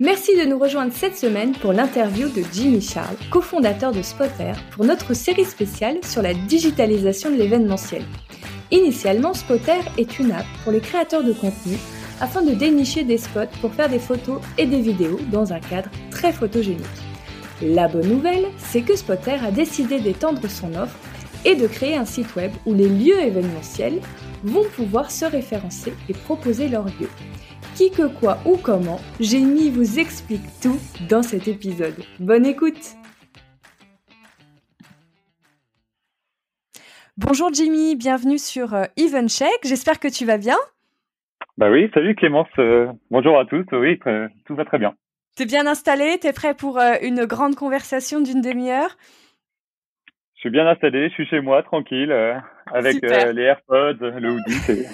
Merci de nous rejoindre cette semaine pour l'interview de Jimmy Charles, cofondateur de Spotter, pour notre série spéciale sur la digitalisation de l'événementiel. Initialement, Spotter est une app pour les créateurs de contenu afin de dénicher des spots pour faire des photos et des vidéos dans un cadre très photogénique. La bonne nouvelle, c'est que Spotter a décidé d'étendre son offre et de créer un site web où les lieux événementiels vont pouvoir se référencer et proposer leurs lieux qui que quoi ou comment, Jamie vous explique tout dans cet épisode. Bonne écoute Bonjour Jimmy, bienvenue sur euh, Even Check. J'espère que tu vas bien. Bah oui, salut Clémence. Euh, bonjour à tous. Oui, tout va très bien. T'es bien installé T'es prêt pour euh, une grande conversation d'une demi-heure? Suis bien installé. Je suis chez moi, tranquille avec euh, les AirPods, le hoodie,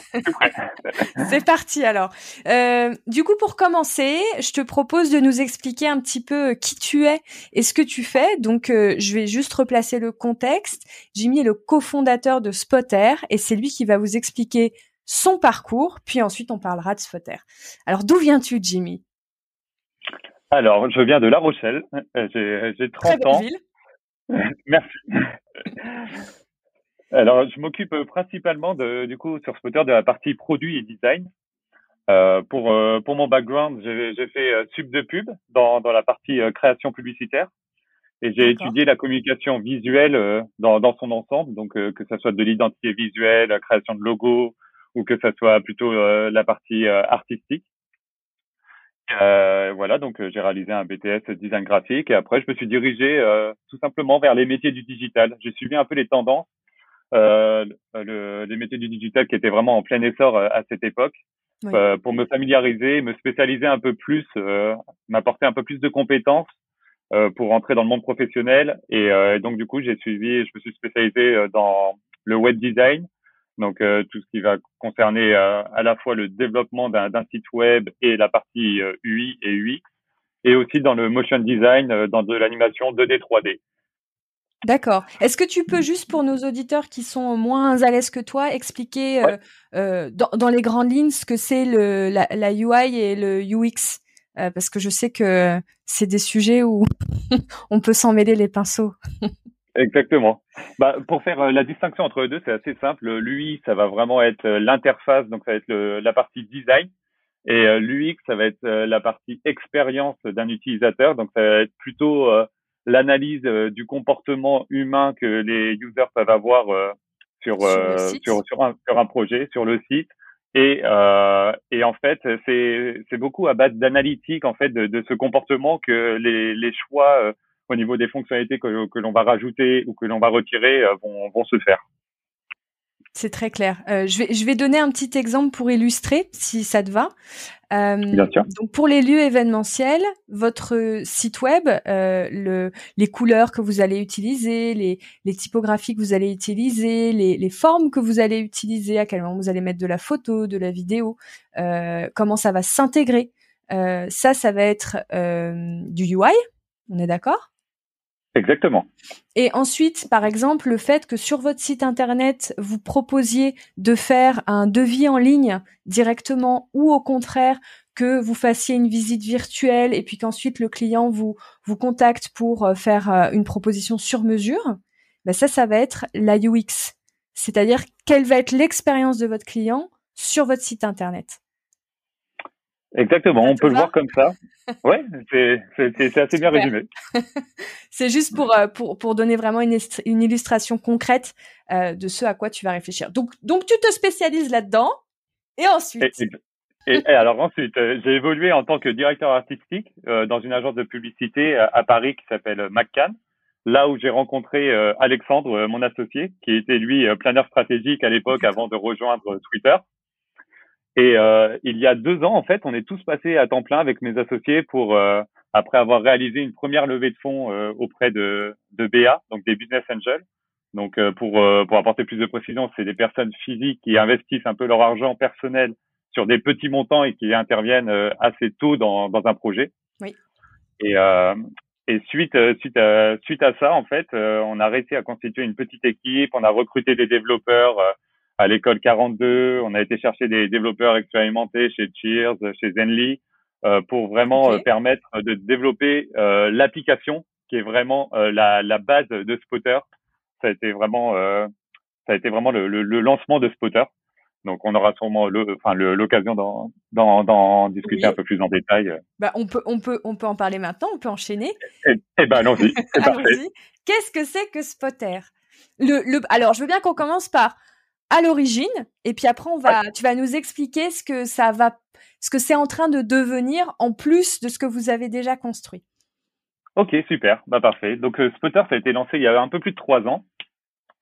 c'est parti alors. Euh, du coup, pour commencer, je te propose de nous expliquer un petit peu euh, qui tu es et ce que tu fais. Donc, euh, je vais juste replacer le contexte. Jimmy est le cofondateur de Spotter et c'est lui qui va vous expliquer son parcours, puis ensuite on parlera de Spotter. Alors, d'où viens-tu, Jimmy? Alors, je viens de La Rochelle. J'ai 30 ans. Ville. Merci. Alors, je m'occupe principalement de, du coup sur Spotter de la partie produit et design. Euh, pour euh, pour mon background, j'ai fait euh, sub de pub dans dans la partie euh, création publicitaire et j'ai étudié la communication visuelle dans dans son ensemble, donc que ça soit de l'identité visuelle, la création de logos ou que ça soit plutôt la partie artistique. Voilà, donc j'ai réalisé un BTS design graphique et après je me suis dirigé tout simplement vers les métiers du digital. J'ai suivi un peu les tendances euh, le, les métiers du digital qui étaient vraiment en plein essor euh, à cette époque. Euh, pour me familiariser, me spécialiser un peu plus, euh, m'apporter un peu plus de compétences euh, pour rentrer dans le monde professionnel. Et donc du coup, j'ai suivi, je me suis spécialisé dans le web design, donc tout ce qui va concerner à la fois le développement d'un site web et la partie UI et UX, et aussi dans le motion design, dans de l'animation 2D 3D. D'accord. Est-ce que tu peux juste pour nos auditeurs qui sont moins à l'aise que toi expliquer euh, euh, dans, dans, les grandes lignes ce que c'est le la, la, UI et le UX euh, parce que je sais que c'est des sujets où on peut s'en mêler les pinceaux. Exactement. Bah, pour faire euh, la distinction entre les deux, c'est assez simple. L'UI, ça va vraiment être euh, l'interface, donc ça va être le, la partie design. Et l'UX, ça va être la partie expérience d'un utilisateur. Donc ça va être plutôt l'analyse euh, du comportement humain que les users peuvent avoir euh, sur euh, sur, sur, un, sur un projet, sur le site. Et, euh, et en fait, c'est, c'est beaucoup à base d'analytique en fait de, de, ce comportement que les, les choix au niveau des fonctionnalités que, que l'on va rajouter ou que l'on va retirer vont, vont se faire. C'est très clair. Euh, je, vais, je vais donner un petit exemple pour illustrer, si ça te va. Euh, Bien sûr. Donc pour les lieux événementiels, votre site web, euh, le, les couleurs que vous allez utiliser, les, les typographies que vous allez utiliser, les, les, formes que vous allez utiliser, à quel moment vous allez mettre de la photo, de la vidéo, euh, comment ça va s'intégrer. Euh, ça, ça va être euh, du UI. On est d'accord? Exactement. Et ensuite, par exemple, le fait que sur votre site internet, vous proposiez de faire un devis en ligne directement ou au contraire que vous fassiez une visite virtuelle et puis qu'ensuite le client vous vous contacte pour euh, faire euh, une proposition sur mesure, ben ça, ça va être la UX. C'est-à-dire quelle va être l'expérience de votre client sur votre site internet. Exactement, on peut le voir comme ça. Ouais, c'est assez bien résumé. c'est juste pour, euh, pour, pour donner vraiment une, une illustration concrète euh, de ce à quoi tu vas réfléchir. Donc, donc tu te spécialises là-dedans et ensuite. Et, alors ensuite, euh, j'ai évolué en tant que directeur artistique dans une agence de publicité à, Paris qui s'appelle McCann. Là où j'ai rencontré Alexandre, mon associé, qui était lui planeur stratégique à l'époque avant de rejoindre Twitter. Et euh, il y a deux ans, en fait, on est tous passés à temps plein avec mes associés pour, euh, après avoir réalisé une première levée de fonds euh, auprès de, de BA, donc des business angels. Donc, euh, pour, pour apporter plus de précision, c'est des personnes physiques qui investissent un peu leur argent personnel sur des petits montants et qui interviennent assez tôt dans, dans un projet. Oui. Et, et suite, suite, à, suite à ça, en fait, on a réussi à constituer une petite équipe, on a recruté des développeurs à l'école 42. On a été chercher des développeurs expérimentés chez Cheers, chez Zenly, euh, pour vraiment euh, permettre de développer euh, l'application qui est vraiment la, la, base de Spotter. Ça a été vraiment, ça a été vraiment le, le, le, lancement de Spotter. Donc, on aura sûrement l'occasion d'en discuter un peu plus en détail. Bah, on peut, on peut, on peut en parler maintenant. On peut enchaîner. Eh, eh ben, allons-y. allons-y. Qu'est-ce que c'est que Spotter? Le, le, alors, je veux bien qu'on commence par à l'origine, et puis après on va, tu vas nous expliquer ce que ça va, ce que c'est en train de devenir en plus de ce que vous avez déjà construit. Ok, super, bah parfait. Donc euh, Spotter, ça a été lancé il y a un peu plus de trois ans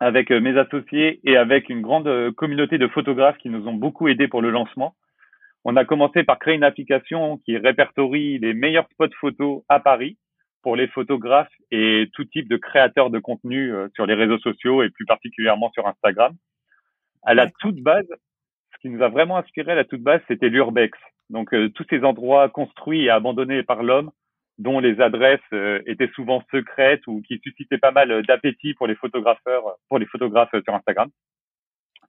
avec euh, mes associés et avec une grande euh, communauté de photographes qui nous ont beaucoup aidés pour le lancement. On a commencé par créer une application qui répertorie les meilleurs spots photos à Paris pour les photographes et tout type de créateurs de contenu sur les réseaux sociaux et plus particulièrement sur Instagram à la toute base, ce qui nous a vraiment inspiré à la toute base, c'était l'urbex. Donc euh, tous ces endroits construits et abandonnés par l'homme, dont les adresses euh, étaient souvent secrètes ou qui suscitaient pas mal d'appétit pour les photographeurs, pour les photographes sur Instagram.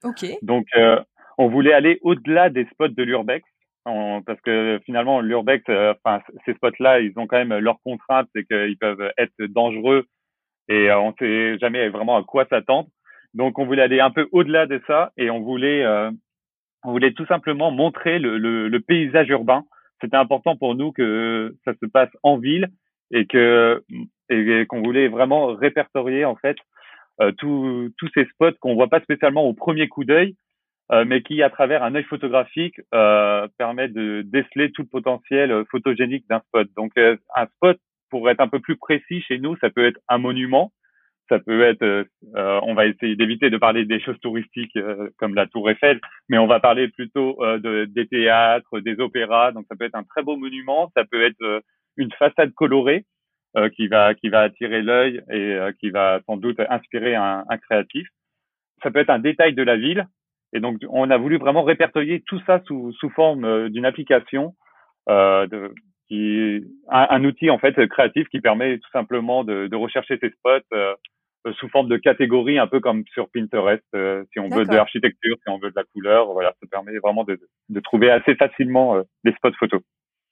Ok. Donc euh, on voulait aller au-delà des spots de l'urbex. parce que finalement l'urbex, enfin ces spots-là, ils ont quand même leurs contraintes, c'est qu'ils peuvent être dangereux et on sait jamais vraiment à quoi s'attendre. Donc on voulait aller un peu au-delà de ça et on voulait euh, on voulait tout simplement montrer le, le, le paysage urbain. C'était important pour nous que ça se passe en ville et que et qu'on voulait vraiment répertorier en fait euh, tous ces spots qu'on voit pas spécialement au premier coup d'œil, euh, mais qui à travers un œil photographique euh, permet de déceler tout le potentiel photogénique d'un spot. Donc un spot pour être un peu plus précis chez nous, ça peut être un monument, ça peut être, euh, euh, on va essayer d'éviter de parler des choses touristiques euh, comme la Tour Eiffel, mais on va parler plutôt de, des théâtres, des opéras. Donc ça peut être un très beau monument, ça peut être une façade colorée qui va qui va attirer l'œil et qui va sans doute inspirer un, un, créatif. Ça peut être un détail de la ville. Et donc on a voulu vraiment répertorier tout ça sous, sous forme d'une application. De, qui un, un, outil en fait créatif qui permet tout simplement de, de rechercher ces spots euh, sous forme de catégories, un peu comme sur Pinterest, euh, si on veut de l'architecture, si on veut de la couleur. Voilà, ça permet vraiment de, de trouver assez facilement euh, des spots photos.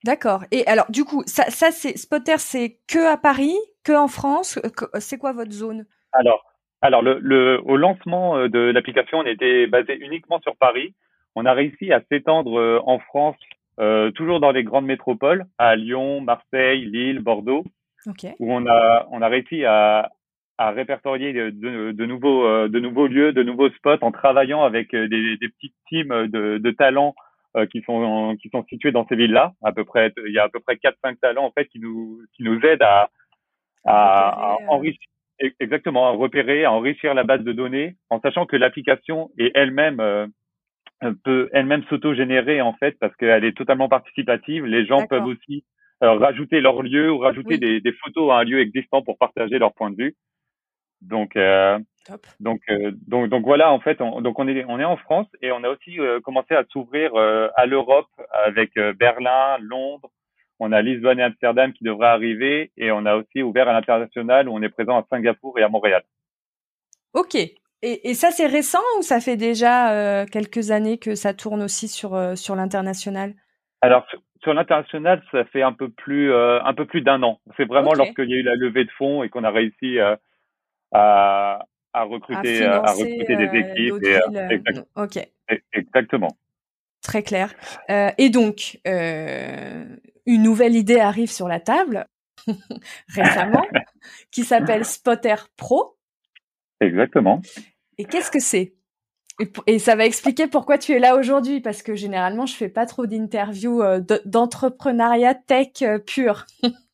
D'accord. Et alors, du coup, ça, ça c'est Spotter, c'est que à Paris, que en France. C'est quoi votre zone? Alors, alors le, le, au lancement de l'application, on était basé uniquement sur Paris. On a réussi à s'étendre en France, euh, toujours dans les grandes métropoles, à Lyon, Marseille, Lille, Bordeaux, okay. où on a on a réussi à, à répertorier de, de, nouveaux, euh, de nouveaux lieux, de nouveaux spots en travaillant avec euh, des, des petites teams de, de talents euh, qui sont qui sont situés dans ces villes-là. À peu près, il y a à peu près quatre cinq talents en fait qui nous qui nous aident à à, à enrichir exactement à repérer, à enrichir la base de données, en sachant que l'application est elle-même peut elle-même s'auto-générer en fait parce qu'elle est totalement participative. Les gens peuvent aussi rajouter leur lieu ou rajouter des, des, photos à un lieu existant pour partager leur point de vue. Donc, euh, donc, euh, donc, donc voilà, en fait, on, donc on est, on est en France et on a aussi euh, commencé à s'ouvrir à l'Europe avec Berlin, Londres. On a Lisbonne et Amsterdam qui devraient arriver et on a aussi ouvert à l'international où on est présent à Singapour et à Montréal. Ok. Et, et ça, c'est récent ou ça fait déjà quelques années que ça tourne aussi sur, sur l'international? Alors, sur, l'international, ça fait un peu plus, un peu plus d'un an. C'est vraiment lorsqu'il y a eu la levée de fonds et qu'on a réussi à, à recruter, à, recruter des équipes. Et, ok. Exactement. Très clair. et donc, une nouvelle idée arrive sur la table récemment qui s'appelle Spotter Pro. Exactement. Et qu'est-ce que c'est? Et, ça va expliquer pourquoi tu es là aujourd'hui, parce que généralement, je fais pas trop d'interviews euh, d'entrepreneuriat tech euh, pur.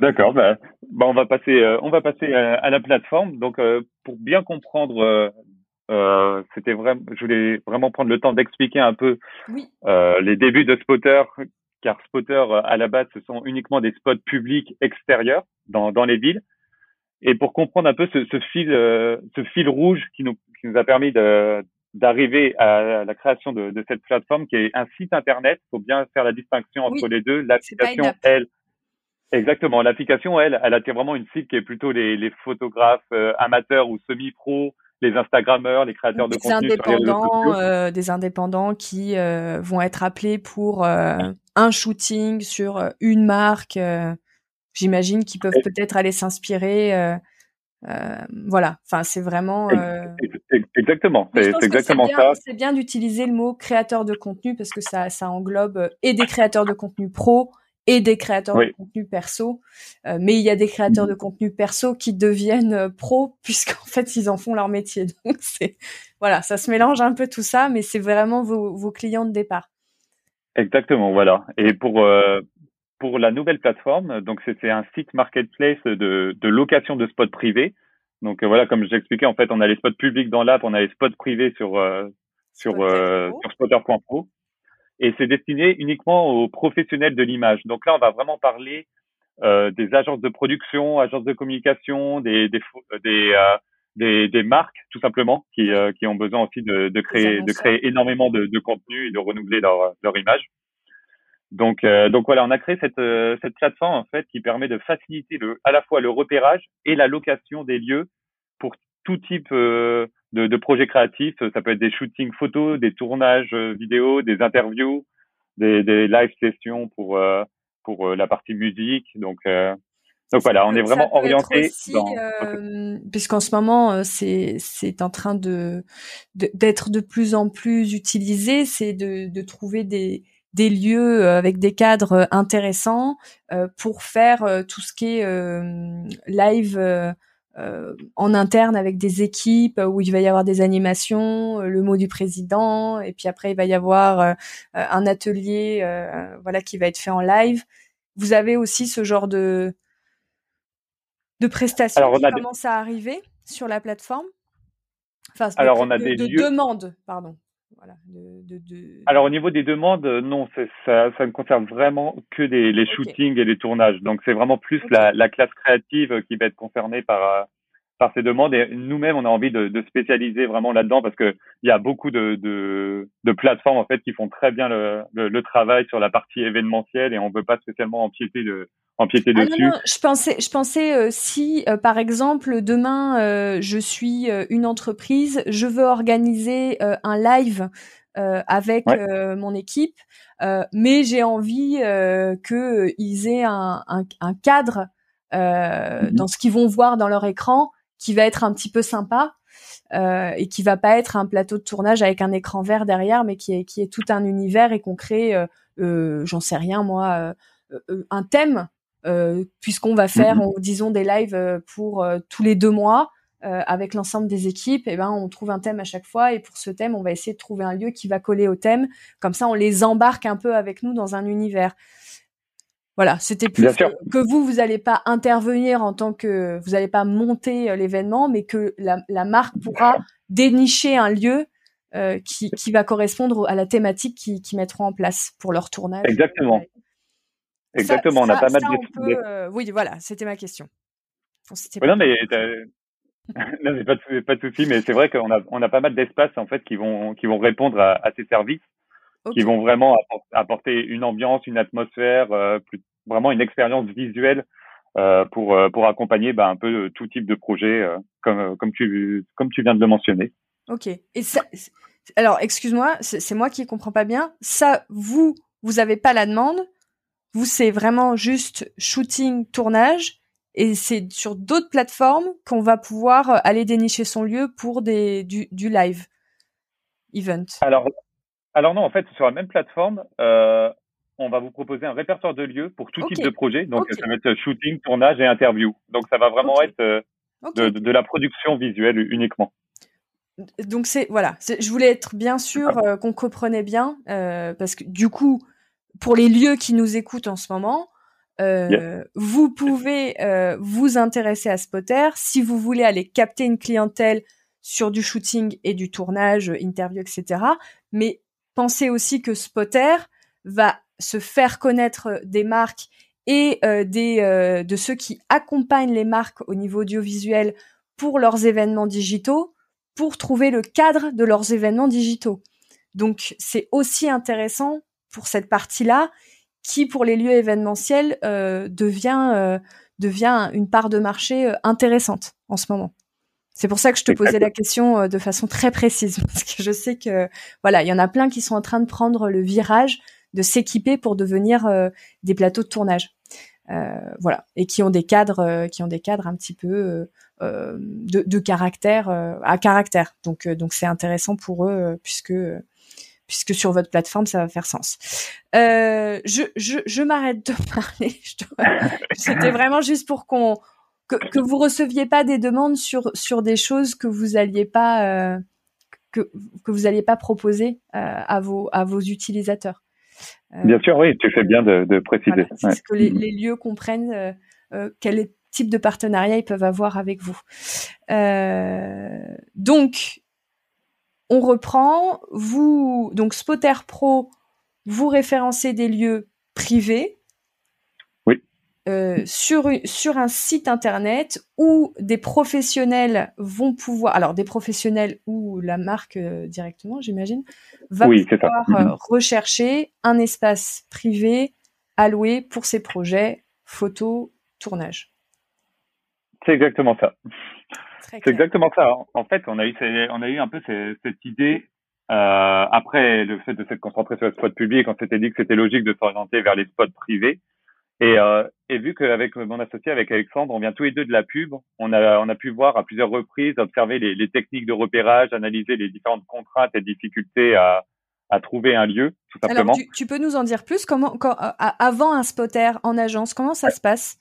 D'accord, bah, bah, on va passer, euh, on va passer à, la plateforme. Donc, pour bien comprendre, c'était vraiment, je voulais vraiment prendre le temps d'expliquer un peu les débuts de Spotter, car Spotter à la base, ce sont uniquement des spots publics extérieurs dans, dans les villes. Et pour comprendre un peu ce, ce fil, euh, ce fil rouge qui nous, qui nous a permis d'arriver à la création de, de, cette plateforme, qui est un site internet. Il faut bien faire la distinction entre les deux. L'application, elle, exactement. L'application, elle, elle attire vraiment une cible qui est plutôt les, les photographes euh, amateurs ou semi-pro, les Instagrammeurs, les créateurs de contenu indépendants, euh, des indépendants qui vont être appelés pour un shooting sur une marque j'imagine qu'ils peuvent peut-être aller s'inspirer. Euh, euh, voilà, enfin c'est vraiment. Euh... Exactement, c'est exactement ça. C'est bien d'utiliser le mot créateur de contenu parce que ça, ça englobe euh, et des créateurs de contenu pro et des créateurs de contenu perso. Euh, mais il y a des créateurs de contenu perso qui deviennent pro puisqu'en fait ils en font leur métier. Donc c'est voilà, ça se mélange un peu tout ça, mais c'est vraiment vos, vos clients de départ. Exactement, voilà. Et pour euh, pour la nouvelle plateforme. Donc, c'est un site marketplace de, de location de spots privés. Donc, euh, voilà, comme j'expliquais, en fait, on a les spots publics dans l'app, on a les spots privés sur, euh, sur, euh, sur spotter.pro. Et c'est destiné uniquement aux professionnels de l'image. Donc là, on va vraiment parler euh, des agences de production, agences de communication, des, des, des, des, des marques, tout simplement, qui, qui ont besoin aussi de, de créer, de créer énormément de, de contenu et de renouveler leur, leur image. Donc, euh, donc voilà, on a créé cette, euh, cette plateforme en fait qui permet de faciliter le, à la fois le repérage et la location des lieux pour tout type euh, de, de projets créatifs. Ça peut être des shootings photos, des tournages vidéo, des interviews, des, des live sessions pour pour la partie musique. Donc donc voilà, on est vraiment orienté dans... puisqu'en ce moment c'est c'est en train de d'être de, de, plus en plus utilisé, c'est de de trouver des des lieux euh, avec des cadres euh, intéressants euh, pour faire tout ce qui est live en interne avec des équipes où il va y avoir des animations, le mot du président, et puis après il va y avoir un atelier, voilà, qui va être fait en live. Vous avez aussi ce genre de de prestations qui commencent à arriver sur la plateforme? Enfin, Alors on a des de demandes, pardon. Alors au niveau des demandes, euh, non, ça, ça ne concerne vraiment que des, les shootings et les tournages. Donc c'est vraiment plus la, la, classe créative qui va être concernée par euh, par ces demandes. Et nous-mêmes, on a envie de, de spécialiser vraiment là-dedans parce que il y a beaucoup de, de, de, plateformes en fait qui font très bien le, le, le travail sur la partie événementielle et on veut pas spécialement empiéter de empiéter ah dessus. Non, non, je pensais, je pensais euh, si euh, par exemple demain euh, je suis une entreprise, je veux organiser un live avec mon équipe, mais j'ai envie qu'ils aient un, un, un cadre mm-hmm. dans ce qu'ils vont voir dans leur écran qui va être un petit peu sympa. et qui va pas être un plateau de tournage avec un écran vert derrière, mais qui est qui est tout un univers et qu'on crée, j'en sais rien moi, un thème euh, puisqu'on va faire, mm-hmm. disons, des lives euh, pour euh, tous les deux mois avec l'ensemble des équipes. Et ben, on trouve un thème à chaque fois, et pour ce thème, on va essayer de trouver un lieu qui va coller au thème. Comme ça, on les embarque un peu avec nous dans un univers. Voilà, c'était plus que, vous, vous n'allez pas intervenir en tant que, vous n'allez pas monter l'événement, mais que la, la, marque pourra dénicher un lieu euh, qui, qui, va correspondre à la thématique qu'ils qui mettront en place pour leur tournage. Exactement. Exactement, on a pas mal de. Euh, oui, voilà, c'était ma question. non, mais non, mais pas de, pas de souci, mais c'est vrai qu'on a, on a pas mal d'espaces en fait qui vont, qui vont répondre à, à ces services. Qui vont vraiment apporter une ambiance, une atmosphère, plus, vraiment une expérience visuelle pour pour accompagner bah, un peu tout type de projet comme comme tu comme tu viens de le mentionner. Ok. Et ça, alors excuse-moi, c'est moi qui comprends pas bien. Ça, vous vous avez pas la demande. Vous c'est vraiment juste shooting, tournage et c'est sur d'autres plateformes qu'on va pouvoir euh, aller dénicher son lieu pour des du, du live event. Alors, alors non, en fait, sur la même plateforme, euh, on va vous proposer un répertoire de lieux pour tout type de projet. Donc, ça va être shooting, tournage et interview. Donc, ça va vraiment être euh, de, de, la production visuelle uniquement. Donc c'est voilà, je voulais être bien sûr euh, qu'on comprenait bien parce que du coup, pour les lieux qui nous écoutent en ce moment, euh, vous pouvez euh, vous intéresser à Spotter si vous voulez aller capter une clientèle sur du shooting et du tournage, interview, etc. Mais pensez aussi que Spotter va se faire connaître des marques et euh, des de ceux qui accompagnent les marques au niveau audiovisuel pour leurs événements digitaux, pour trouver le cadre de leurs événements digitaux. Donc c'est aussi intéressant pour cette partie-là qui pour les lieux événementiels euh, devient euh, devient une part de marché euh, intéressante en ce moment. C'est pour ça que je te posais la question de façon très précise parce que je sais que voilà, il y en a plein qui sont en train de prendre le virage de s'équiper pour devenir des plateaux de tournage. voilà, et qui ont des cadres qui ont des cadres un petit peu de, de, caractère à caractère. Donc donc c'est intéressant pour eux puisque puisque sur votre plateforme, ça va faire sens. Euh, je je, je m'arrête de parler. C'était vraiment juste pour qu'on que, que vous receviez pas des demandes sur sur des choses que vous alliez pas euh, que que vous alliez pas proposer euh, à vos à vos utilisateurs. Euh, bien sûr, oui, tu fais bien de, de préciser. Voilà, que les, les, lieux comprennent quel type de partenariat ils peuvent avoir avec vous. donc on reprend, vous donc Spotter Pro, vous référencez des lieux privés. Euh, sur sur un site internet où des professionnels vont pouvoir, alors des professionnels ou la marque euh, directement, j'imagine, va pouvoir euh, mhm. rechercher un espace privé alloué pour ses projets photo tournage. C'est exactement ça. C'est exactement ça. En fait, on a eu, on a eu un peu cette idée euh, après le fait de s'être concentré sur les spots publics, on s'était dit que c'était logique de s'orienter vers les spots privés. Et, euh, et vu qu'avec mon associé, avec Alexandre, on vient tous les deux de la pub, on a, on a pu voir à plusieurs reprises, observer les, les techniques de repérage, analyser les différentes contraintes et difficultés à, à trouver un lieu, tout simplement. Alors, tu, tu peux nous en dire plus? Comment, quand, euh, avant un spotter en agence, comment ça se passe?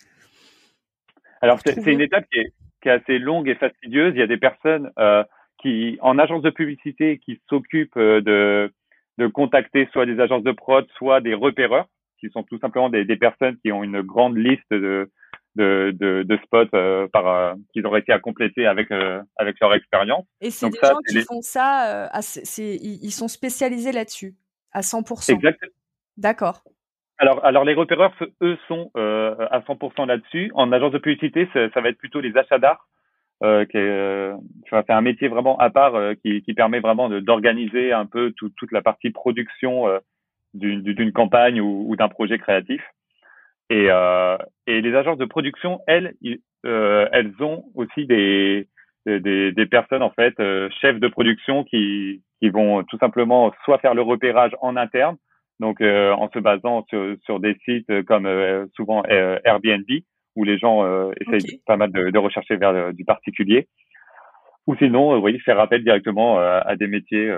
Alors, c'est une étape qui est, qui est assez longue et fastidieuse. Il y a des personnes euh, qui, en agence de publicité, qui s'occupent euh, de, de contacter soit des agences de prod, soit des repéreurs, qui sont tout simplement des, des personnes qui ont une grande liste de, de, de, de spots euh, par euh, qu'ils ont réussi à compléter avec euh, avec leur expérience. Et c'est des gens qui font ça, ils sont spécialisés là-dessus à 100%. Exactement. D'accord. Alors, alors les repéreurs, eux, sont à 100% là-dessus. En agence de publicité, ça, ça va être plutôt les achats d'art. Qui euh, c'est un métier vraiment à part qui, qui, permet vraiment d'organiser un peu tout, toute la partie production d'une campagne ou, ou d'un projet créatif. Et, et, les agences de production, elles, elles ont aussi des, des, des, personnes en fait chefs de production qui, qui vont tout simplement soit faire le repérage en interne, donc euh, en se basant sur, sur des sites comme euh, souvent euh, Airbnb, où les gens essayent pas mal de, de rechercher vers du particulier, ou sinon, oui, faire appel directement à des métiers,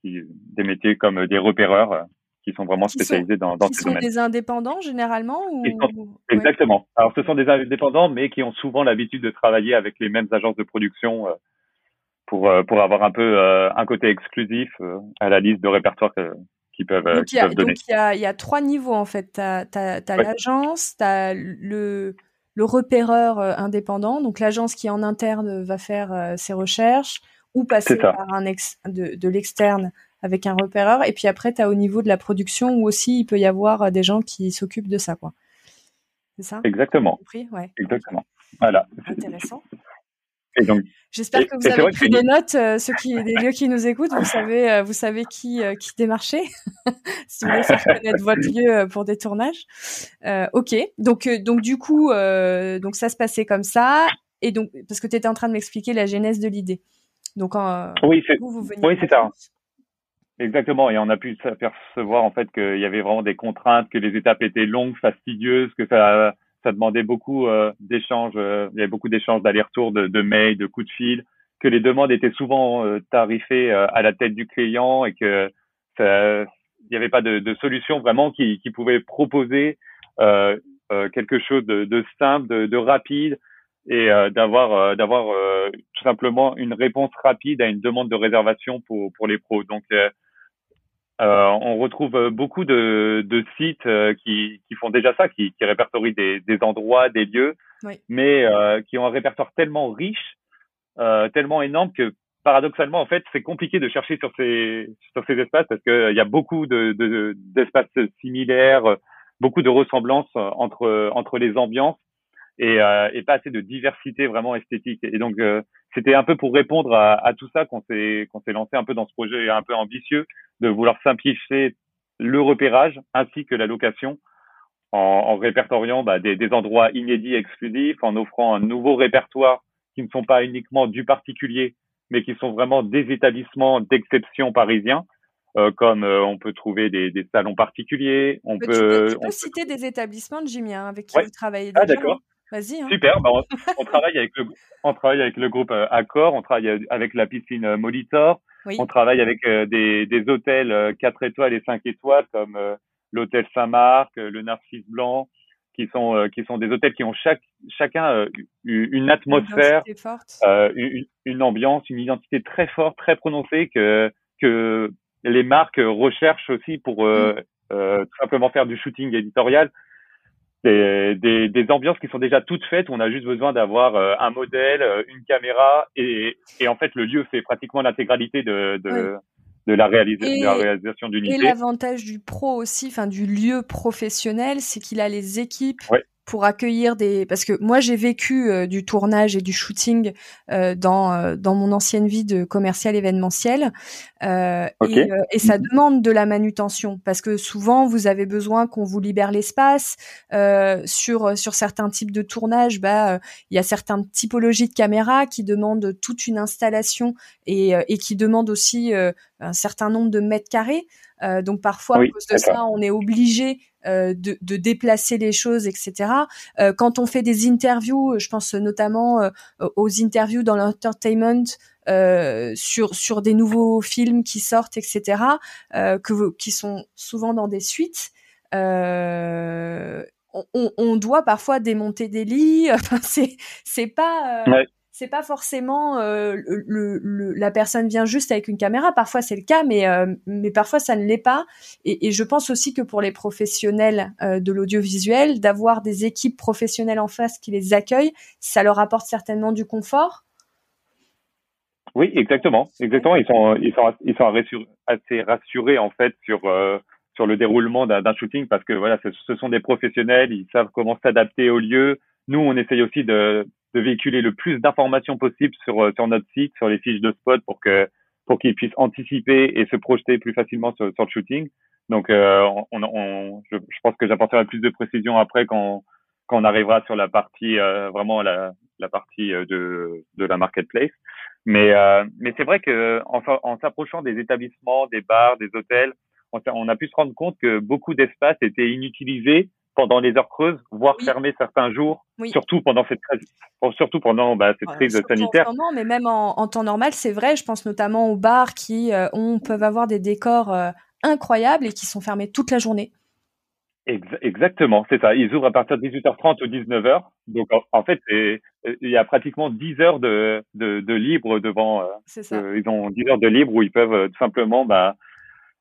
qui, des métiers comme des repéreurs qui sont vraiment spécialisés dans, dans ces domaines. Qui sont des indépendants généralement ou... Exactement. Alors ce sont des indépendants, mais qui ont souvent l'habitude de travailler avec les mêmes agences de production pour pour avoir un peu un côté exclusif à la liste de répertoire que, peuvent, donc, il y a, Donc il y a, y a, trois niveaux en fait. Tu as, as, l'agence, tu as le, le repéreur euh, indépendant, donc l'agence qui en interne va faire euh, ses recherches ou passer par un ex, de, de l'externe avec un repéreur. Et puis après, tu as au niveau de la production où aussi il peut y avoir euh, des gens qui s'occupent de ça. quoi. C'est ça? Exactement. Ouais. Exactement. Voilà. Intéressant. J'espère que vous avez pris des notes, euh, ceux qui, les lieux qui nous écoutent, vous savez, euh, vous savez qui, euh, qui démarcher, si vous voulez faire connaître votre lieu pour des tournages. ok, donc, donc du coup, donc ça se passait comme ça, et donc parce que tu étais en train de m'expliquer la genèse de l'idée. Donc, oui, c'est oui, c'est ça. Exactement, et on a pu s'apercevoir en fait qu'il y avait vraiment des contraintes, que les étapes étaient longues, fastidieuses, que ça ça demandait beaucoup euh, d'échanges, euh, il y avait beaucoup d'échanges d'aller-retour, de, mails, de coups de fil, que les demandes étaient souvent euh, tarifées à la tête du client et que ça, il n'y avait pas de, solution vraiment qui, pouvait proposer quelque chose de, simple, de, de, rapide et d'avoir d'avoir tout simplement une réponse rapide à une demande de réservation pour pour les pros. Donc euh, on retrouve beaucoup de, de sites euh, qui, qui, font déjà ça, qui, qui répertorient des, des, endroits, des lieux, mais euh, qui ont un répertoire tellement riche, tellement énorme que paradoxalement, en fait, c'est compliqué de chercher sur ces sur ces espaces parce qu'il y a beaucoup de d'espaces similaires, beaucoup de ressemblances entre entre les ambiances et, et pas assez de diversité vraiment esthétique. Et donc c'était un peu pour répondre à, à tout ça qu'on s'est qu'on s'est lancé un peu dans ce projet un peu ambitieux de vouloir simplifier le repérage ainsi que la location en, en répertoriant bah, des, des, endroits inédits exclusifs, en offrant un nouveau répertoire qui ne sont pas uniquement du particulier, mais qui sont vraiment des établissements d'exception parisiens. Euh, comme euh, on peut trouver des, des, salons particuliers, on peut. Tu peux, citer des établissements, Jimmy, hein, avec qui vous travaillez ah, déjà? Ah d'accord. Vas-y. Hein. Super. Bah, on, travaille avec le, on travaille avec le groupe euh, Accor, on travaille avec la piscine euh, Molitor, on travaille avec euh, des, des hôtels 4 étoiles et 5 étoiles comme l'hôtel Saint-Marc, le Narcisse Blanc, qui sont qui sont des hôtels qui ont chaque chacun une atmosphère, une, une, ambiance, une identité très forte, très prononcée que que les marques recherchent aussi pour mm. tout simplement faire du shooting éditorial des, des, des, ambiances qui sont déjà toutes faites. On a juste besoin d'avoir euh, un modèle, euh, une caméra, et, et, en fait, le lieu fait pratiquement l'intégralité de, de, de, la, de la réalisation d'une idée. Et l'avantage du pro aussi, enfin du lieu professionnel, c'est qu'il a les équipes pour accueillir des parce que moi j'ai vécu euh, du tournage et du shooting euh, dans euh, dans mon ancienne vie de commercial événementiel. Et, et, ça demande de la manutention parce que souvent vous avez besoin qu'on vous libère l'espace sur sur certains types de tournage bah il y a certaines typologies de caméras qui demandent toute une installation et et qui demandent aussi un certain nombre de mètres carrés donc parfois à cause de ça on est obligé euh, de, de, déplacer les choses, etc. Euh, quand on fait des interviews, je pense notamment euh, aux interviews dans l'entertainment sur sur des nouveaux films qui sortent, etc. que qui sont souvent dans des suites. on, on, doit parfois démonter des lits. Enfin, c'est c'est pas c'est pas forcément euh, la personne vient juste avec une caméra. Parfois c'est le cas, mais euh, mais parfois ça ne l'est pas. Et, et, je pense aussi que pour les professionnels euh, de l'audiovisuel, d'avoir des équipes professionnelles en face qui les accueillent, ça leur apporte certainement du confort. Oui, exactement, exactement. Ils sont ils sont ils sont assez rassurés en fait sur sur le déroulement d'un shooting parce que voilà, ce, ce sont des professionnels, ils savent comment s'adapter au lieu. Nous, on essaye aussi de de véhiculer le plus d'informations possible sur, euh, sur notre site, sur les fiches de spot pour que pour qu'ils puissent anticiper et se projeter plus facilement sur, sur le shooting. Donc, euh, on, on, je, pense que j'apporterai plus de précision après quand, quand on arrivera sur la partie euh, vraiment la, la partie de, de la marketplace. Mais, mais c'est vrai que en, en s'approchant des établissements, des bars, des hôtels, on, on, a pu se rendre compte que beaucoup d'espaces étaient inutilisés pendant les heures creuses, voire fermés certains jours, surtout pendant cette crise, surtout pendant bah, cette crise sanitaire. En mais même en, temps normal, c'est vrai. Je pense notamment aux bars qui euh, ont, peuvent avoir des décors euh, incroyables et qui sont fermés toute la journée. exactement, c'est ça. Ils ouvrent à partir de 18h30 ou 19h. Donc en, fait, il y a pratiquement 10 heures de, de, de libre devant. Euh, ça. ils ont 10 heures de libre où ils peuvent tout simplement bah,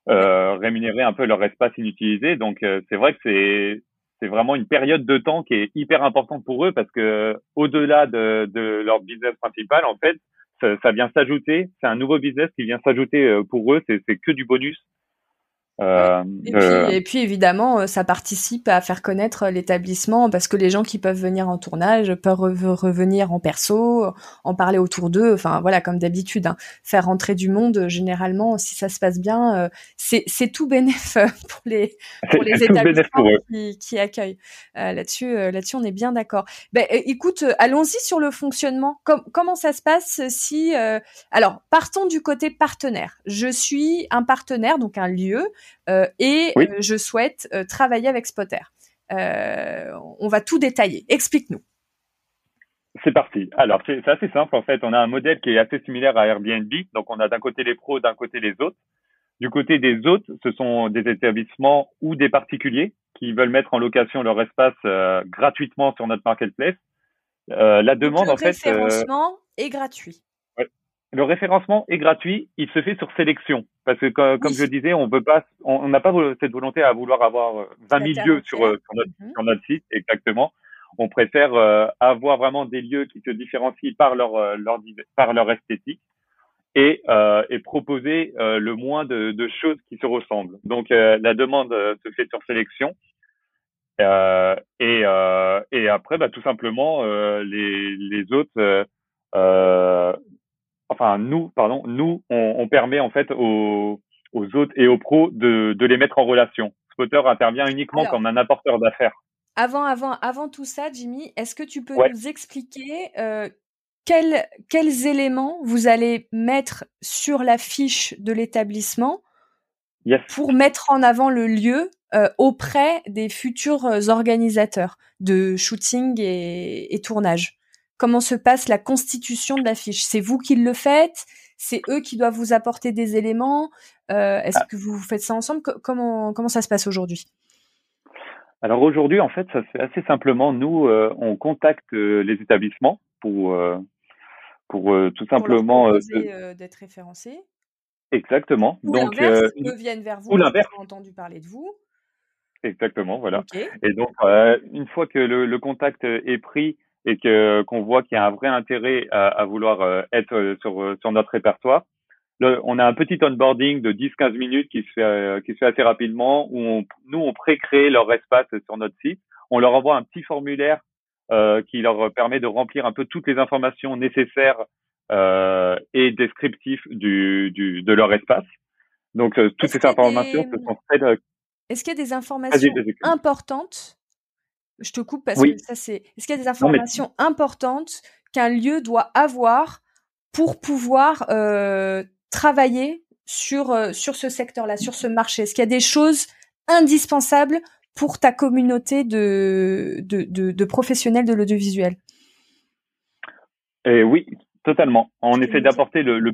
rémunérer un peu leur espace inutilisé. Donc c'est vrai que c'est c'est vraiment une période de temps qui est hyper importante pour eux parce que au-delà de, de, leur business principal, en fait, ça, ça vient s'ajouter. C'est un nouveau business qui vient s'ajouter euh, pour eux. C'est que du bonus. Euh, et, puis, évidemment, euh, ça participe à faire connaître l'établissement parce que les gens qui peuvent venir en tournage peuvent revenir en perso, en parler autour d'eux. Enfin voilà, comme d'habitude, hein. faire rentrer du monde. Généralement, si ça se passe bien, euh, c'est tout bénéf pour les pour les établissements qui, qui, accueillent. là-dessus, là-dessus, on est bien d'accord. Ben, écoute, allons-y sur le fonctionnement. comment ça se passe si alors partons du côté partenaire. Je suis un partenaire, donc un lieu. Euh, et euh, je souhaite euh, travailler avec Spotter. on va tout détailler. Explique-nous. C'est parti. Alors, c'est assez simple en fait. On a un modèle qui est assez similaire à Airbnb. Donc, on a d'un côté les pros, d'un côté les autres. Du côté des autres, ce sont des établissements ou des particuliers qui veulent mettre en location leur espace gratuitement sur notre marketplace. la demande, en fait. Le référencement est gratuit le référencement est gratuit, il se fait sur sélection. Parce que comme, je disais, on veut pas, on n'a pas cette volonté à vouloir avoir 20 euh, 000 lieux sur, euh, mhm. sur, notre, site, exactement. On préfère euh, avoir vraiment des lieux qui se différencient par leur, leur par leur esthétique et, et proposer le moins de, de, choses qui se ressemblent. Donc la demande se fait sur sélection. Euh, et, euh, et après, bah, tout simplement, euh, les, les autres enfin nous, pardon, nous, on, permet en fait aux, aux autres et aux pros de, de les mettre en relation. Spotter intervient uniquement comme un apporteur d'affaires. Avant, avant, avant tout ça, Jimmy, est-ce que tu peux nous expliquer euh, quels, quels éléments vous allez mettre sur la fiche de l'établissement pour mettre en avant le lieu euh, auprès des futurs organisateurs de shooting et, et tournage? Comment se passe la constitution de la fiche C'est vous qui le faites C'est eux qui doivent vous apporter des éléments euh, Est-ce ah. que vous faites ça ensemble? Comment comment ça se passe aujourd'hui? Alors aujourd'hui, en fait, ça se fait assez simplement. Nous, euh, on contacte euh, les établissements pour pour tout simplement d'être référencés. Exactement. Ou donc eux viennent vers vous. Ou l'inverse. entendu parler de vous. Exactement, voilà. Et donc, une fois que le, le, contact est pris, et que qu'on voit qu'il y a un vrai intérêt à, à vouloir euh, être euh, sur euh, sur notre répertoire. on a un petit onboarding de 10-15 minutes qui se fait qui se fait assez rapidement où on, nous on pré-crée leur espace sur notre site. On leur envoie un petit formulaire euh, qui leur permet de remplir un peu toutes les informations nécessaires euh, et du, du, de leur espace. Donc toutes ces informations se sont faites. Est-ce qu'il y a des informations importantes je te coupe parce que ça c'est. Est-ce qu'il y a des informations importantes qu'un lieu doit avoir pour pouvoir euh, travailler sur euh, sur ce secteur-là, sur ce marché? Est-ce qu'il y a des choses indispensables pour ta communauté de de, de, professionnels de l'audiovisuel? Eh Oui, totalement. On essaie d'apporter le, le,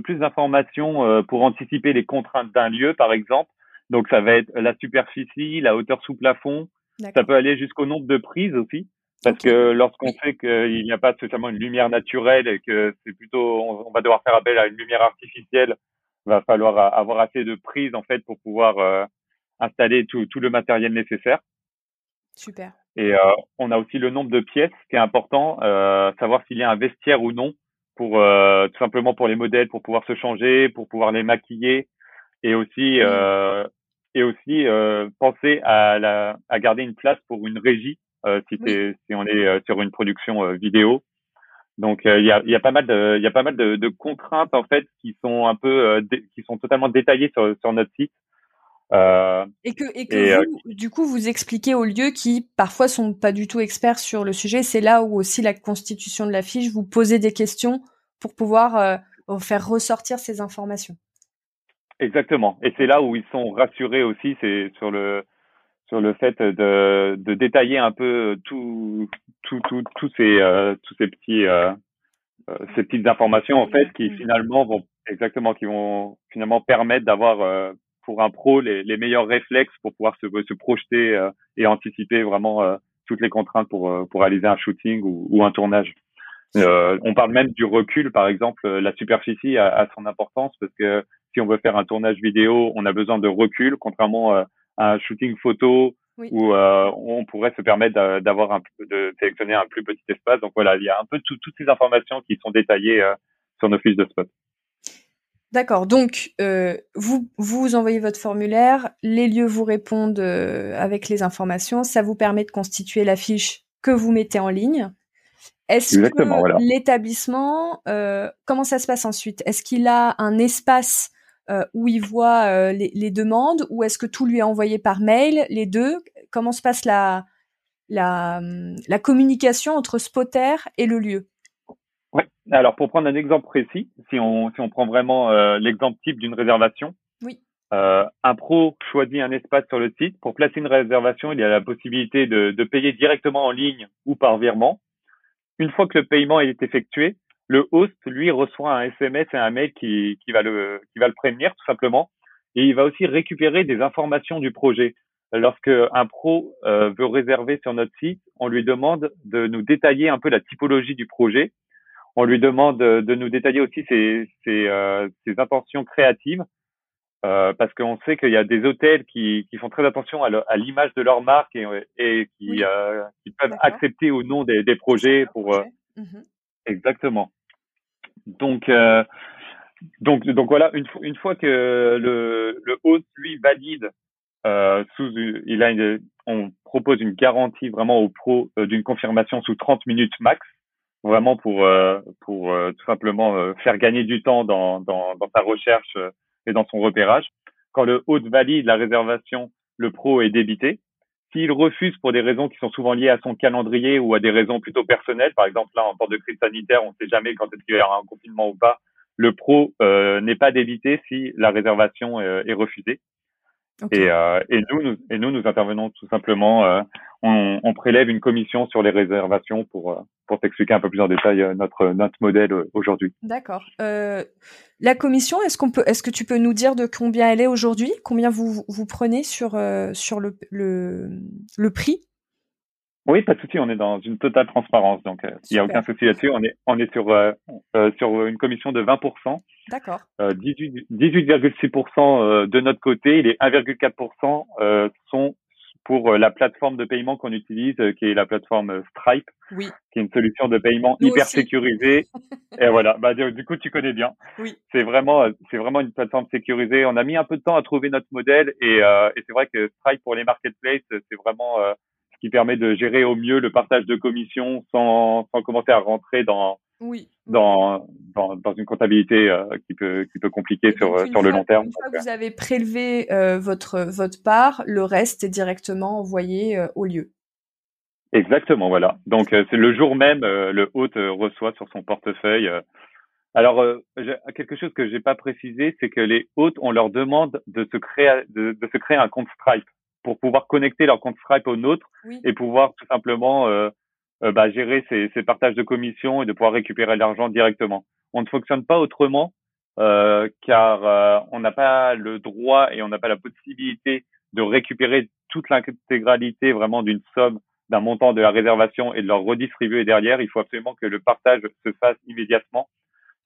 plus d'informations euh, pour anticiper les contraintes d'un lieu, par exemple. Donc ça va être la superficie, la hauteur sous plafond, ça peut aller jusqu'au nombre de prises aussi, parce que lorsqu'on sait qu'il n'y a pas spécialement une lumière naturelle et que c'est plutôt, on, va devoir faire appel à une lumière artificielle, va falloir avoir assez de prises en fait pour pouvoir euh, installer tout, tout le matériel nécessaire. Super. Et euh, on a aussi le nombre de pièces, qui est important, euh, savoir s'il y a un vestiaire ou non, pour tout simplement pour les modèles, pour pouvoir se changer, pour pouvoir les maquiller, et aussi et aussi euh, penser à, la, à garder une place pour une régie euh, si, si on est euh, sur une production euh, vidéo. Donc il y, a, y, a, pas mal de il y a pas mal de, de, contraintes en fait qui sont un peu qui sont totalement détaillées sur, sur notre site. Euh, et que, et que vous, du coup, vous expliquez aux lieux qui parfois sont pas du tout experts sur le sujet. C'est là où aussi la constitution de la fiche, vous posez des questions pour pouvoir euh, faire ressortir ces informations. Exactement. Et c'est là où ils sont rassurés aussi, c'est sur le sur le fait de, de détailler un peu tout tout tout tous ces euh, tous ces petits euh, euh, ces petites informations en fait qui finalement vont exactement qui vont finalement permettre d'avoir pour un pro les, les meilleurs réflexes pour pouvoir se, se projeter et anticiper vraiment toutes les contraintes pour pour réaliser un shooting ou, ou un tournage. on parle même du recul, par exemple, la superficie a, a son importance parce que si on veut faire un tournage vidéo, on a besoin de recul, contrairement euh, à un shooting photo où euh, on pourrait se permettre d'avoir de sélectionner un plus petit espace. Donc voilà, il y a un peu toutes ces informations qui sont détaillées euh, sur nos fiches de spot. D'accord. Donc, euh, vous, vous envoyez votre formulaire, les lieux vous répondent avec les informations. Ça vous permet de constituer la fiche que vous mettez en ligne. Est-ce que l'établissement, comment ça se passe ensuite? Est-ce qu'il a un espace où il voit les, les, demandes ou est-ce que tout lui est envoyé par mail Les deux? Comment se passe la, la, la communication entre Spotter et le lieu? Ouais. Alors pour prendre un exemple précis, si on si on prend vraiment euh, l'exemple type d'une réservation, oui. Euh, un pro choisit un espace sur le site. Pour placer une réservation, il y a la possibilité de, de payer directement en ligne ou par virement. Une fois que le paiement est effectué, le host lui reçoit un SMS et un mail qui, qui va le qui va le prévenir tout simplement. Et il va aussi récupérer des informations du projet. Lorsque un pro euh, veut réserver sur notre site, on lui demande de nous détailler un peu la typologie du projet on lui demande de nous détailler aussi ses, ses, euh, ses intentions créatives, euh, parce qu'on sait qu'il y a des hôtels qui, qui font très attention à l'image de leur marque et, et qui, euh, qui, peuvent accepter ou non des, des projets pour. Euh, mhm. Exactement. Donc, euh, donc, donc voilà, une, une fois que le, le host lui valide sous, il a on propose une garantie vraiment au pro d'une confirmation sous 30 minutes max vraiment pour euh, pour euh, tout simplement euh, faire gagner du temps dans, dans, dans sa recherche et dans son repérage. Quand le hôte valide la réservation, le pro est débité. S'il refuse pour des raisons qui sont souvent liées à son calendrier ou à des raisons plutôt personnelles, par exemple là en temps de crise sanitaire, on ne sait jamais quand est-ce qu'il y aura un confinement ou pas, le pro n'est pas débité si la réservation est refusée. Et, euh, et, nous, nous, et nous, nous intervenons tout simplement. Euh, on, on, prélève une commission sur les réservations pour euh, pour t'expliquer un peu plus en détail notre notre modèle aujourd'hui. D'accord. la commission, est-ce qu'on peut, est-ce que tu peux nous dire de combien elle est aujourd'hui? Combien vous vous prenez sur sur le le, le prix? Oui, pas de souci. On est dans une totale transparence, donc il n'y a aucun souci là-dessus. On est on est sur sur une commission de 20 D'accord. 18,6% 18, euh, de notre côté et les 1,4% euh, sont pour euh, la plateforme de paiement qu'on utilise, qui est la plateforme Stripe, oui. qui est une solution de paiement hyper sécurisée. et voilà, bah, du coup, tu connais bien. Oui. C'est vraiment, c'est vraiment une plateforme sécurisée. On a mis un peu de temps à trouver notre modèle et, et c'est vrai que Stripe pour les marketplaces, c'est vraiment ce qui permet de gérer au mieux le partage de commissions sans, sans commencer à rentrer dans oui. dans, dans, dans, une comptabilité euh, qui peut qui peut compliquer sur sur le long terme. Une fois que vous avez prélevé euh, votre votre part, le reste est directement envoyé euh, au lieu. Exactement, voilà. Donc c'est le jour même, le hôte reçoit sur son portefeuille. alors quelque chose que j'ai pas précisé, c'est que les hôtes, on leur demande de se créer de, de, se créer un compte Stripe pour pouvoir connecter leur compte Stripe au nôtre et pouvoir tout simplement euh, bah, gérer ces, ces, partages de commissions et de pouvoir récupérer l'argent directement. On ne fonctionne pas autrement euh, car euh, on n'a pas le droit et on n'a pas la possibilité de récupérer toute l'intégralité vraiment d'une somme, d'un montant de la réservation et de leur redistribuer derrière. Il faut absolument que le partage se fasse immédiatement.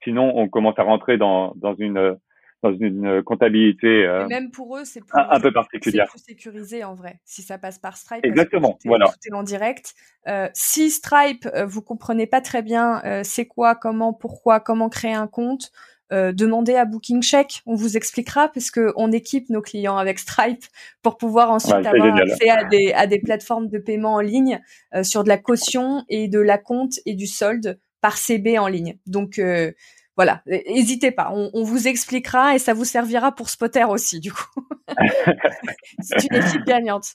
Sinon, on commence à rentrer dans, dans une dans une comptabilité euh, même pour eux, c'est un, peu particulière. C'est plus sécurisé en vrai, si ça passe par Stripe. Exactement, tout est, voilà. Tout est en direct. Euh, si Stripe, euh, vous comprenez pas très bien euh, c'est quoi, comment, pourquoi, comment créer un compte, euh, demandez à Booking Check, on vous expliquera parce que on équipe nos clients avec Stripe pour pouvoir ensuite avoir accès à des, à des plateformes de paiement en ligne euh, sur de la caution et de la compte et du solde par CB en ligne. Donc voilà, n'hésitez pas, on, vous expliquera et ça vous servira pour spotter aussi du coup. C'est une équipe gagnante.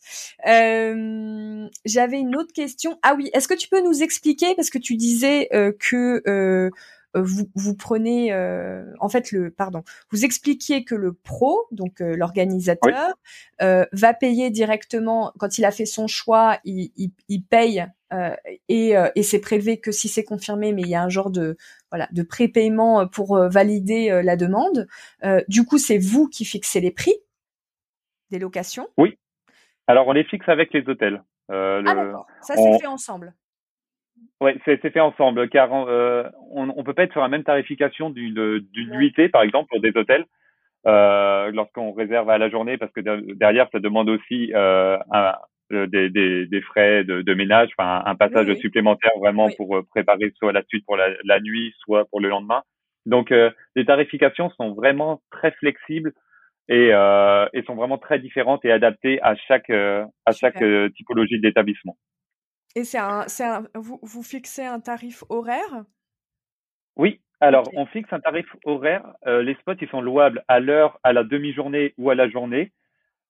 Euh, J'avais une autre question. Ah oui, est-ce que tu peux nous expliquer parce que tu disais euh, que euh, vous, vous prenez euh, en fait le pardon, vous expliquiez que le pro, donc euh, l'organisateur, euh, va payer directement quand il a fait son choix, il, il, il paye et, et c'est prélevé que si c'est confirmé, mais il y a un genre de voilà, de prépaiement euh, pour euh, valider euh, la demande. du coup, c'est vous qui fixez les prix des locations Oui. Alors, on les fixe avec les hôtels. ah d'accord, ça c'est fait ensemble. Oui, c'est fait ensemble, car on ne peut pas être sur la même tarification d'une nuitée, par exemple, pour des hôtels, lorsqu'on réserve à la journée, parce que derrière, ça demande aussi un, euh, des, des, des, frais de, de ménage, enfin un passage supplémentaire vraiment pour euh, préparer soit la suite pour la, la, nuit, soit pour le lendemain. Donc, les tarifications sont vraiment très flexibles et, et sont vraiment très différentes et adaptées à chaque, à chaque typologie d'établissement. Et c'est un, un, vous, vous fixez un tarif horaire? Oui, alors on fixe un tarif horaire. les spots, ils sont louables à l'heure, à la demi-journée ou à la journée.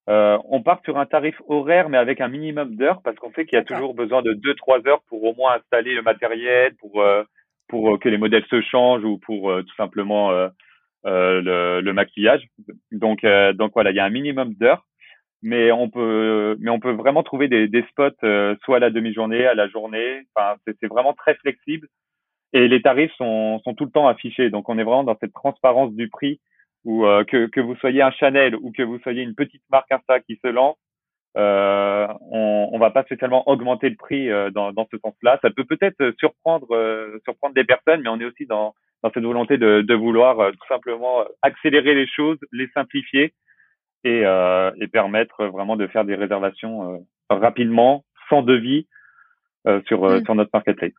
Euh, on part sur un tarif horaire, mais avec un minimum d'heures, parce qu'on sait qu'il y a toujours besoin de 2-3 heures pour au moins installer le matériel, pour, euh, pour que les modèles se changent ou pour euh, tout simplement euh, le, le, maquillage. Donc, donc voilà, il y a un minimum d'heures, mais on peut, mais on peut vraiment trouver des, des spots soit à la demi-journée, à la journée. Enfin, c'est vraiment très flexible et les tarifs sont, sont tout le temps affichés. Donc, on est vraiment dans cette transparence du prix ou euh, que, que vous soyez un Chanel ou que vous soyez une petite marque Insta qui se lance, euh, on, on va pas spécialement augmenter le prix euh, dans, dans ce sens-là. Ça peut peut-être surprendre euh, surprendre des personnes, mais on est aussi dans, dans cette volonté de, de vouloir tout simplement accélérer les choses, les simplifier et, et permettre vraiment de faire des réservations rapidement, sans devis sur, mm. sur notre marketplace.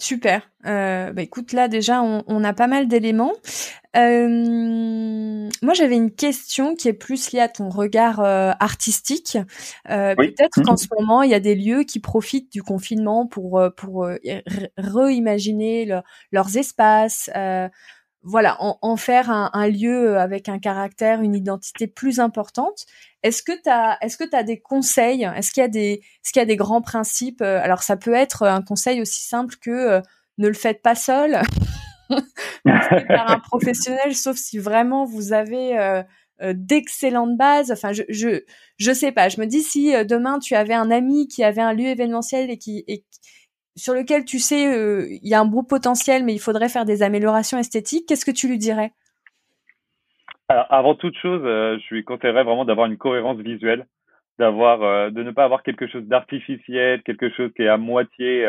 Super. Euh, bah écoute, là déjà, on, on a pas mal d'éléments. Euh, moi, j'avais une question qui est plus liée à ton regard euh, artistique. Euh, peut-être qu'en ce moment, il y a des lieux qui profitent du confinement pour euh, pour réimaginer leurs espaces. Voilà, en, en faire un, un, lieu avec un caractère, une identité plus importante. Est-ce que tu as est-ce que tu des conseils? Est-ce qu'il y a des est-ce qu'il y a des grands principes? Alors ça peut être un conseil aussi simple que ne le faites pas seul. par un professionnel, sauf si vraiment vous avez euh, euh, d'excellentes bases. Enfin, je, je je sais pas. Je me dis si euh, demain tu avais un ami qui avait un lieu événementiel et qui et sur lequel tu sais il y a un beau potentiel, mais il faudrait faire des améliorations esthétiques. Qu'est-ce que tu lui dirais? Avant toute chose, je lui conseillerais vraiment d'avoir une cohérence visuelle, d'avoir de ne pas avoir quelque chose d'artificiel, quelque chose qui est à moitié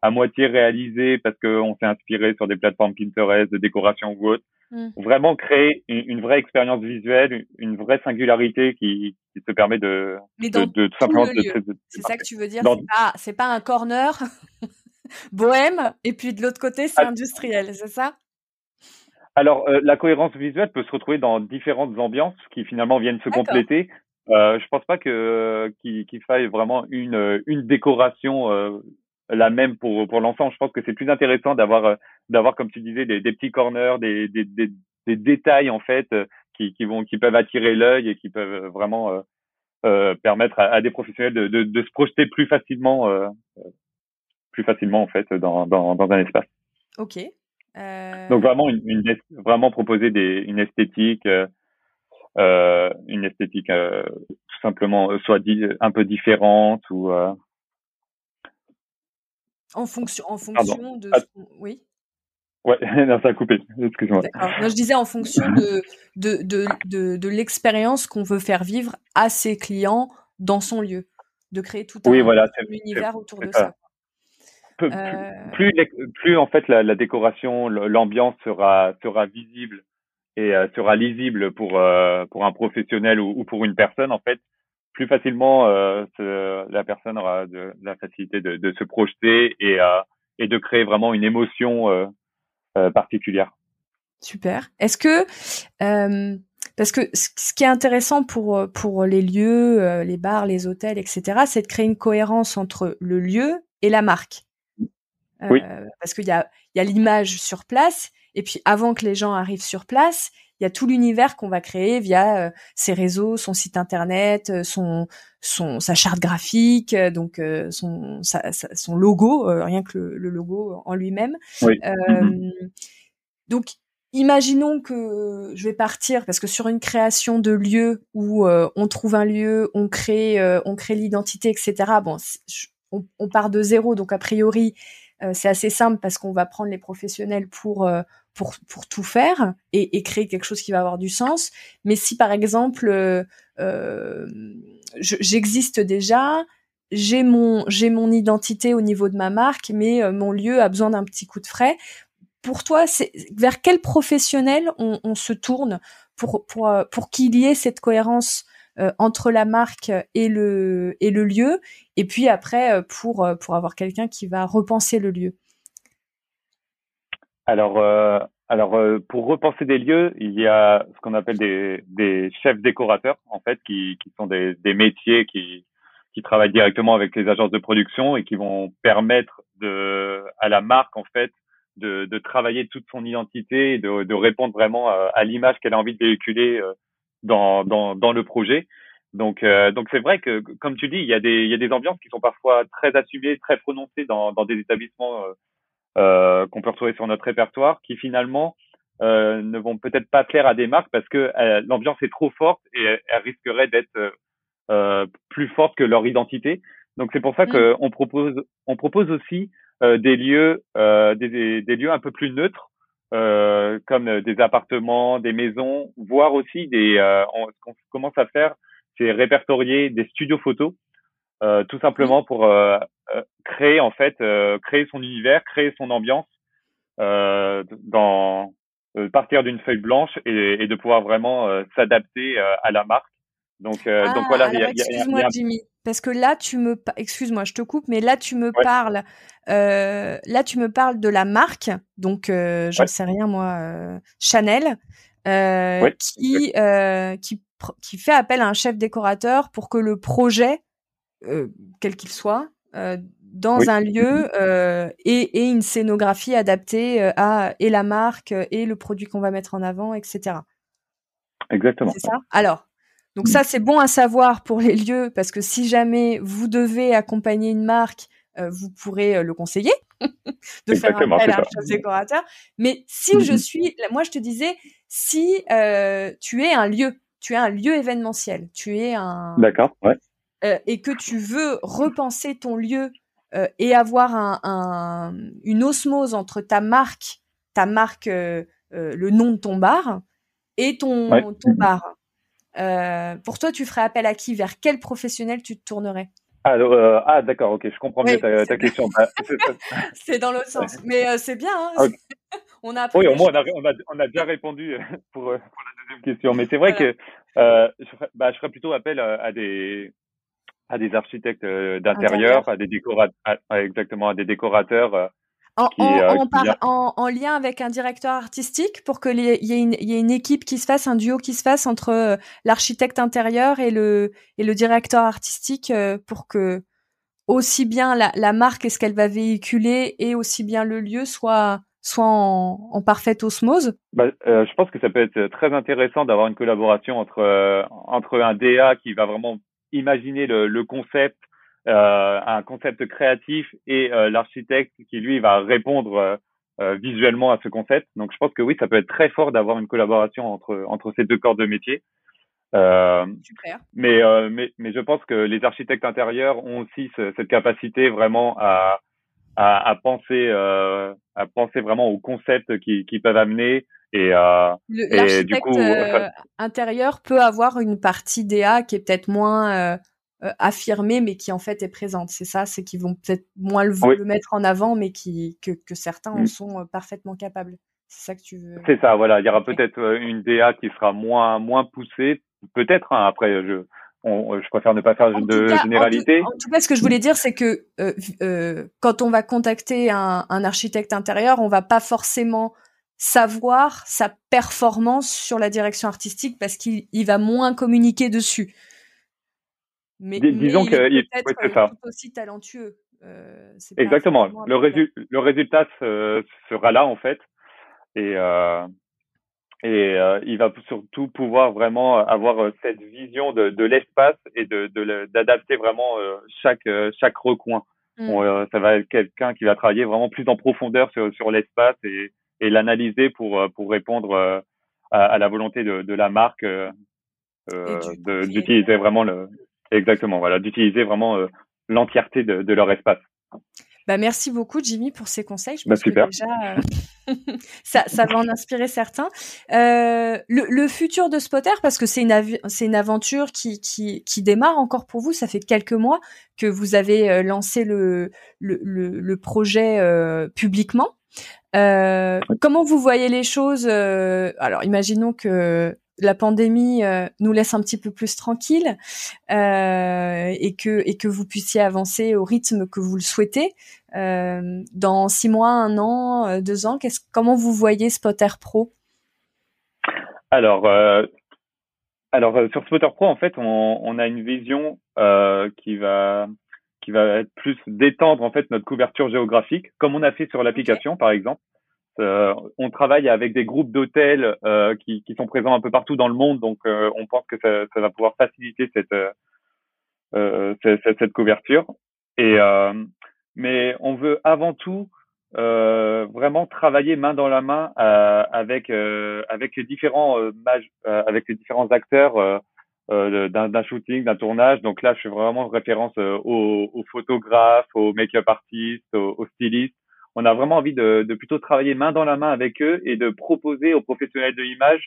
à moitié réalisé parce qu'on s'est inspiré sur des plateformes Pinterest de décoration ou autre. Mm. Vraiment créer une, vraie expérience visuelle, une vraie singularité qui, qui te permet de, de, de, tout simplement C'est ça que tu veux dire? C'est pas, c'est pas un corner bohème et puis de l'autre côté c'est ah. industriel, c'est ça? Alors euh, la cohérence visuelle peut se retrouver dans différentes ambiances qui finalement viennent se compléter. Euh, je pense pas que qu'il faille vraiment une une décoration euh, la même pour pour l'enfant. Je pense que c'est plus intéressant d'avoir euh, d'avoir comme tu disais des, des petits corners, des, des, des, des, détails en fait euh, qui, qui vont qui peuvent attirer l'œil et qui peuvent vraiment euh, euh permettre à, des professionnels de, de, de, se projeter plus facilement euh, plus facilement en fait dans dans, dans un espace. Ok. Donc vraiment une, une, vraiment proposer des une esthétique une esthétique tout simplement soit un peu différente ou en fonction, en fonction de. Oui. Ouais, non, ça a coupé. Excuse-moi. je disais en fonction de de de de, de l'expérience qu'on veut faire vivre à ses clients dans son lieu, de créer tout un, voilà, univers autour de ça. Euh, plus, plus, en fait la, la décoration, l'ambiance sera sera visible et euh, sera lisible pour euh, pour un professionnel ou, ou, pour une personne en fait, plus facilement la personne aura de, la facilité de, de se projeter et, et de créer vraiment une émotion particulière. Super. Est-ce que euh, parce que ce qui est intéressant pour pour les lieux, les bars, les hôtels, etc., c'est de créer une cohérence entre le lieu et la marque. Oui. Parce qu'il y a il y a l'image sur place et puis avant que les gens arrivent sur place, il y a tout l'univers qu'on va créer via euh, ses réseaux, son site internet, euh, son, son sa charte graphique, euh, donc son son logo, rien que le, logo en lui-même. Mm-hmm. Donc Imaginons que je vais partir parce que sur une création de lieu où on trouve un lieu, on crée, on crée l'identité, etc. Bon, on, on, part de zéro, donc a priori c'est assez simple parce qu'on va prendre les professionnels pour pour, tout faire et, créer quelque chose qui va avoir du sens. Mais si par exemple euh, euh j'existe déjà, j'ai mon j'ai mon identité au niveau de ma marque, mais euh, mon lieu a besoin d'un petit coup de frais. Pour toi, c'est vers quel professionnel on, on se tourne pour pour pour qu'il y ait cette cohérence entre la marque et le et le lieu, et puis après pour pour avoir quelqu'un qui va repenser le lieu. Alors, euh, alors, euh, pour repenser des lieux, il y a ce qu'on appelle des, des, chefs décorateurs, en fait, qui, qui sont des, des, métiers qui, qui travaillent directement avec les agences de production et qui vont permettre de, à la marque, en fait, de, de travailler toute son identité et de, de répondre vraiment à, l'image qu'elle a envie de véhiculer euh, dans, dans, dans le projet. Donc, euh, donc c'est vrai que, comme tu dis, il y a des, il y a des ambiances qui sont parfois très assumées, très prononcées dans, dans des établissements euh, qu'on peut retrouver sur notre répertoire, qui finalement euh, ne vont peut-être pas plaire à des marques parce que euh, l'ambiance est trop forte et elle, risquerait d'être euh, plus forte que leur identité. Donc c'est pour ça mmh. qu'on propose, on propose aussi des lieux, des, des, lieux un peu plus neutres, comme des appartements, des maisons, voire aussi des. on, ce qu'on commence à faire, c'est répertorier des studios photos euh, tout simplement pour euh, euh, créer en fait créer son univers, créer son ambiance dans partir d'une feuille blanche et, et, de pouvoir vraiment s'adapter à la marque. Donc, ah, donc voilà. Excuse-moi, Jimmy, parce que là tu me, excuse-moi, je te coupe, mais là tu me parles, euh, là tu me parles de la marque, donc euh, j'en sais rien moi, Chanel, euh, qui qui qui fait appel à un chef décorateur pour que le projet euh, quel qu'il soit, euh, dans un lieu euh, et, et, une scénographie adaptée à et la marque et le produit qu'on va mettre en avant, etc. Exactement. C'est ça? Alors, donc ça c'est bon à savoir pour les lieux parce que si jamais vous devez accompagner une marque, vous pourrez le conseiller de faire appel à un décorateur. Mais si je mm-hmm. suis, moi je te disais, si tu es un lieu, tu es un lieu événementiel, tu es un, d'accord, ouais. Euh, et que tu veux repenser ton lieu euh, et avoir un, une osmose entre ta marque, ta marque, euh, le nom de ton bar et ton, ton bar. pour toi, tu ferais appel à qui? Vers quel professionnel tu te tournerais? Ah, ah d'accord, ok, je comprends mieux ta, question. Bah, c'est dans l'autre sens, mais c'est bien. Hein. On a oui, au moins on a, on a, on a bien répondu pour, pour, la deuxième question. Mais c'est vrai que je, ferais, bah, je ferais plutôt appel à des, à des architectes euh, d'intérieur, à des décorateurs, exactement, à des décorateurs. Euh, en, euh, en, en, lien avec un directeur artistique pour que y, y, ait une équipe qui se fasse, un duo qui se fasse entre l'architecte intérieur et le, et le directeur artistique pour que aussi bien la, la marque et ce qu'elle va véhiculer et aussi bien le lieu soit soit en, en parfaite osmose bah, Je pense que ça peut être très intéressant d'avoir une collaboration entre entre un DA qui va vraiment imaginer le, le concept, euh, un concept créatif et euh, l'architecte qui lui va répondre euh, euh, visuellement à ce concept. Donc je pense que oui, ça peut être très fort d'avoir une collaboration entre entre ces deux corps de métier. Euh, Super. Mais, mais mais je pense que les architectes intérieurs ont aussi cette capacité vraiment à à, à penser à penser vraiment aux concepts qui qui peuvent amener et, euh, l'architecte euh, intérieur peut avoir une partie DA qui est peut-être moins euh, affirmée, mais qui en fait est présente. C'est ça, c'est qu'ils vont peut-être moins le, le, mettre en avant, mais qui que, que certains en mm. sont parfaitement capables. C'est ça que tu veux. C'est ça, voilà. Il y aura peut-être une DA qui sera moins moins poussée, peut-être. Hein, après, je je préfère ne pas faire de généralité. En tout, cas, ce que je voulais dire, c'est que euh, euh, quand on va contacter un, un, architecte intérieur, on va pas forcément savoir sa performance sur la direction artistique parce qu'il va moins communiquer dessus. Mais, disons qu'il est peut-être aussi talentueux. Euh, Exactement. Le, le, résultat sera là en fait, et euh, et euh, il va surtout pouvoir vraiment avoir cette vision de, de l'espace et de d'adapter vraiment chaque chaque recoin. Mmh. ça va être quelqu'un qui va travailler vraiment plus en profondeur sur, sur l'espace et, et l'analyser pour euh, pour répondre euh, à, à, la volonté de, de la marque euh, d'utiliser vraiment le exactement voilà d'utiliser vraiment l'entièreté de, de leur espace. Bah, merci beaucoup, Jimmy, pour ces conseils. Je bah, pense que déjà, ça, ça va en inspirer certains. Euh, le, le, futur de Spotter, parce que c'est une, c'est une aventure qui, qui, qui, démarre encore pour vous. Ça fait quelques mois que vous avez lancé le, le, le, projet euh, publiquement. Euh, comment vous voyez les choses euh, Alors, imaginons que la pandémie nous laisse un petit peu plus tranquille et que et que vous puissiez avancer au rythme que vous le souhaitez. dans six mois, un an, deux ans, qu'est-ce, comment vous voyez Spotter Pro? Alors, alors sur Spotter Pro, en fait, on, on a une vision qui va qui va être plus d'étendre en fait notre couverture géographique, comme on a fait sur l'application par exemple. Euh, on travaille avec des groupes d'hôtels euh, qui, qui, sont présents un peu partout dans le monde, donc euh, on pense que ça, ça, va pouvoir faciliter cette, cette, cette, couverture. Et mais on veut avant tout vraiment travailler main dans la main avec avec les différents avec les différents acteurs euh, d'un shooting, d'un tournage. Donc là, je fais vraiment référence euh, aux, aux, photographes, aux make-up artistes, aux, stylistes. On a vraiment envie de, de, plutôt travailler main dans la main avec eux et de proposer aux professionnels de l'image.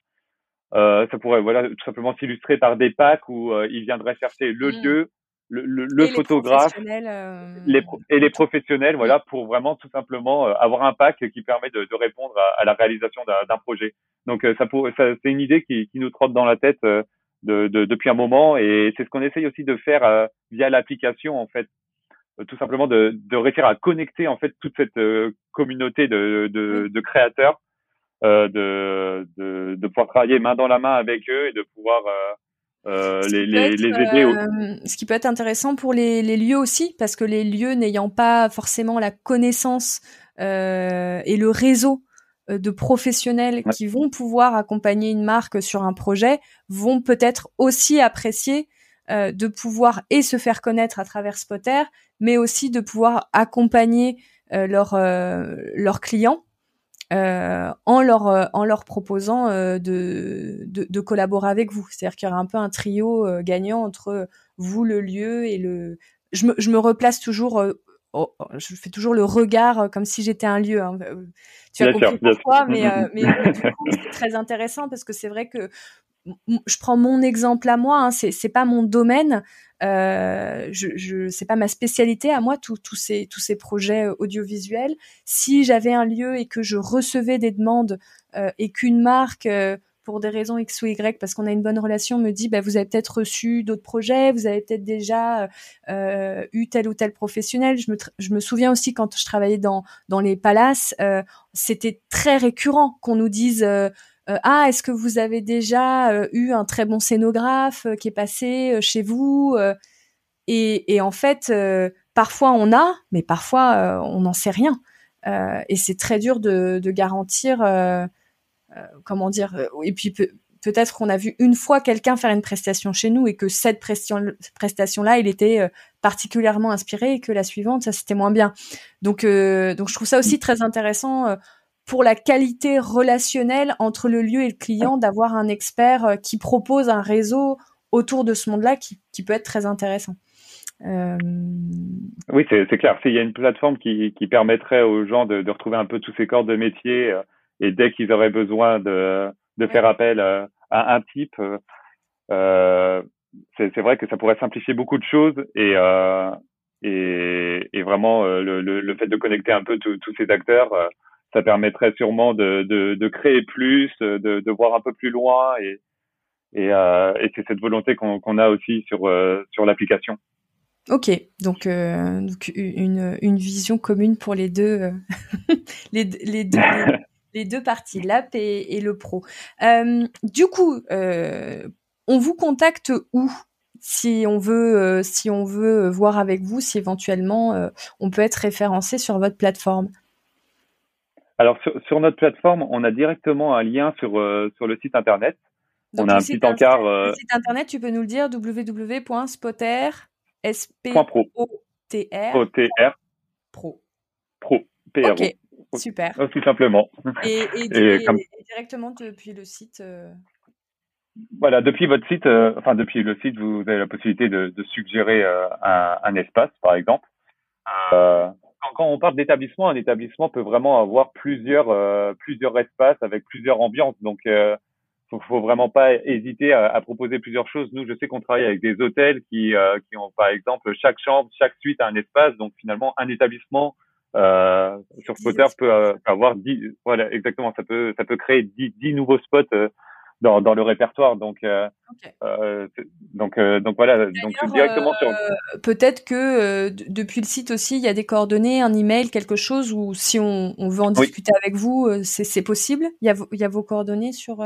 Euh, ça pourrait voilà tout simplement s'illustrer par des packs où euh, ils viendraient chercher le mmh. lieu, le, le, photographe les et les professionnels, voilà, pour vraiment tout simplement avoir un pack qui permet de, de répondre à, à, la réalisation d'un projet. Donc ça, ça c'est une idée qui, qui, nous trotte dans la tête de, de, depuis un moment et c'est ce qu'on essaye aussi de faire euh, via l'application en fait euh, tout simplement de, de réussir à connecter en fait toute cette euh, communauté de, de, de créateurs de, de, de pouvoir travailler main dans la main avec eux et de pouvoir les, les, les, aider. ce qui peut être intéressant pour les, les lieux aussi, parce que les lieux n'ayant pas forcément la connaissance et le réseau de professionnels qui vont pouvoir accompagner une marque sur un projet vont peut-être aussi apprécier euh, de pouvoir et se faire connaître à travers Spotter, mais aussi de pouvoir accompagner euh, leurs clients en leur en leur proposant de, de, collaborer avec vous. C'est-à-dire qu'il y aura un peu un trio gagnant entre vous, le lieu et le. Je me, je me replace toujours Oh, oh, je fais toujours le regard euh, comme si j'étais un lieu. Hein. Euh, tu as compris pourquoi, mais, euh, mais, c'est très intéressant parce que c'est vrai que je prends mon exemple à moi. Hein, c'est pas mon domaine. Euh, je, je c'est pas ma spécialité à moi tous tous ces tous ces projets audiovisuels. Si j'avais un lieu et que je recevais des demandes et qu'une marque pour des raisons X ou Y, parce qu'on a une bonne relation, me dit, bah, vous avez peut-être reçu d'autres projets, vous avez peut-être déjà euh, eu tel ou tel professionnel. Je me, souviens aussi quand je travaillais dans, les palaces, euh, c'était très récurrent qu'on nous dise, euh, ah, est-ce que vous avez déjà eu un très bon scénographe qui est passé chez vous et, en fait, parfois on a, mais parfois on n'en sait rien. et c'est très dur de, garantir comment dire euh, et puis peut-être qu'on a vu une fois quelqu'un faire une prestation chez nous et que cette prestation là il était euh, particulièrement inspiré et que la suivante ça c'était moins bien donc je trouve ça aussi très intéressant pour la qualité relationnelle entre le lieu et le client d'avoir un expert qui propose un réseau autour de ce monde-là qui, peut être très intéressant. Euh... Oui, c'est clair. S'il y a une plateforme qui, qui permettrait aux gens de, de, retrouver un peu tous ces corps de métier et dès qu'ils auraient besoin de, de faire appel à, un type, euh, euh c'est vrai que ça pourrait simplifier beaucoup de choses et euh, et, et, vraiment euh, le, le, le, fait de connecter un peu tous ces acteurs, euh, ça permettrait sûrement de, de, de créer plus, de, de, voir un peu plus loin et et, euh, et c'est cette volonté qu'on qu'on a aussi sur sur l'application. Ok, donc, donc une, une vision commune pour les deux, les, les deux, les deux parties, l'app et, le pro. Euh, du coup, euh, on vous contacte où? Si on veut, euh, si on veut voir avec vous, si éventuellement on peut être référencé sur votre plateforme. Alors sur, notre plateforme, on a directement un lien sur sur le site internet. on a un petit encart. Le site internet, tu peux nous le dire www.spotter Pro. Pro. Pro. Super. Tout simplement. Et, directement depuis le site. Euh, voilà, depuis votre site, euh, enfin depuis le site, vous avez la possibilité de, suggérer euh, un, espace, par exemple. quand on parle d'établissement, un établissement peut vraiment avoir plusieurs plusieurs espaces avec plusieurs ambiances. Donc, il faut, faut vraiment pas hésiter à, à, proposer plusieurs choses. Nous, je sais qu'on travaille avec des hôtels qui qui ont par exemple chaque chambre, chaque suite a un espace. Donc finalement, un établissement euh, sur Spotter peut, euh, avoir 10, voilà, exactement, ça peut, ça peut créer 10, 10 nouveaux spots euh, dans, dans le répertoire. Donc, euh, euh, donc, euh, donc voilà. Donc directement sur. Peut-être que depuis le site aussi, il y a des coordonnées, un email, quelque chose où si on, on veut en discuter avec vous, c'est possible? Il y a, il y a vos coordonnées sur.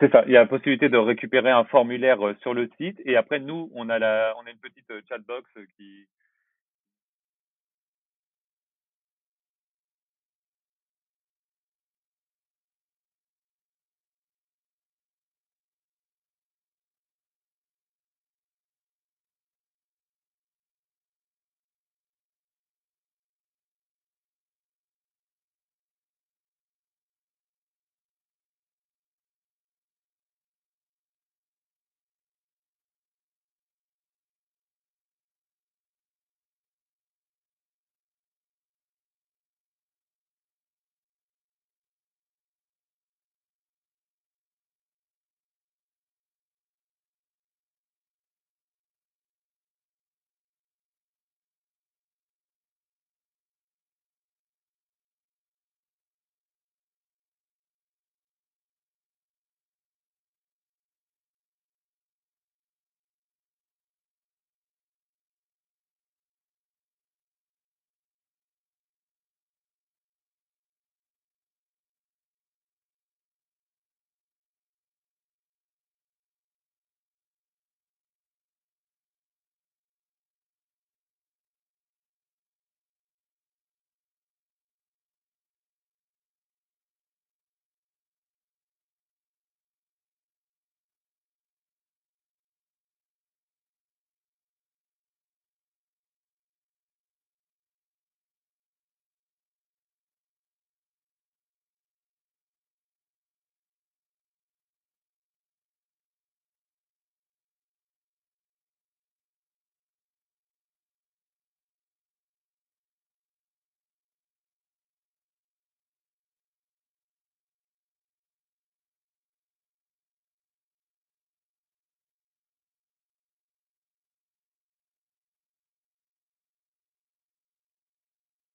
C'est ça. Il y a la possibilité de récupérer un formulaire sur le site et après nous, on a la, on a une petite chatbox qui